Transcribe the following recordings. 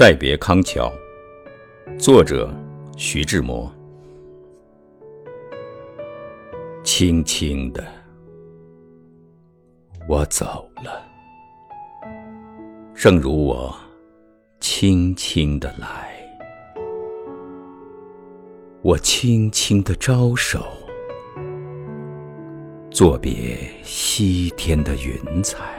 再别康桥，作者徐志摩。轻轻的，我走了，正如我轻轻的来。我轻轻的招手，作别西天的云彩。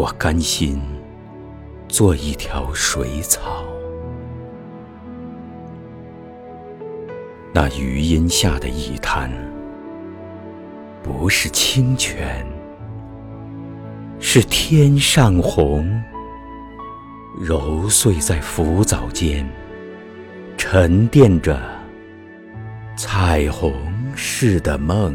我甘心做一条水草，那余荫下的一滩，不是清泉，是天上虹，揉碎在浮藻间，沉淀着彩虹似的梦。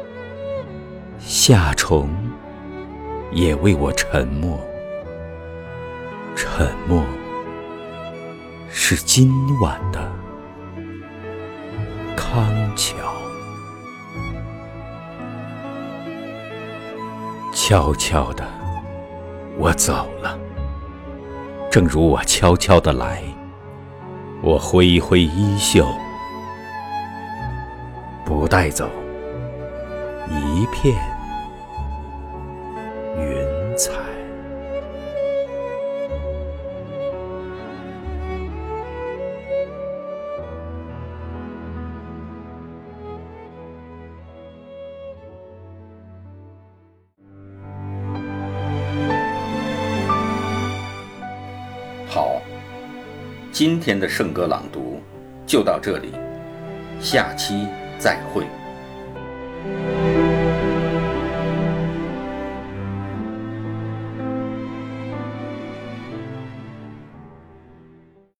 夏虫也为我沉默，沉默是今晚的康桥。悄悄的，我走了，正如我悄悄的来。我挥一挥衣袖，不带走一片。云彩。好，今天的圣歌朗读就到这里，下期再会。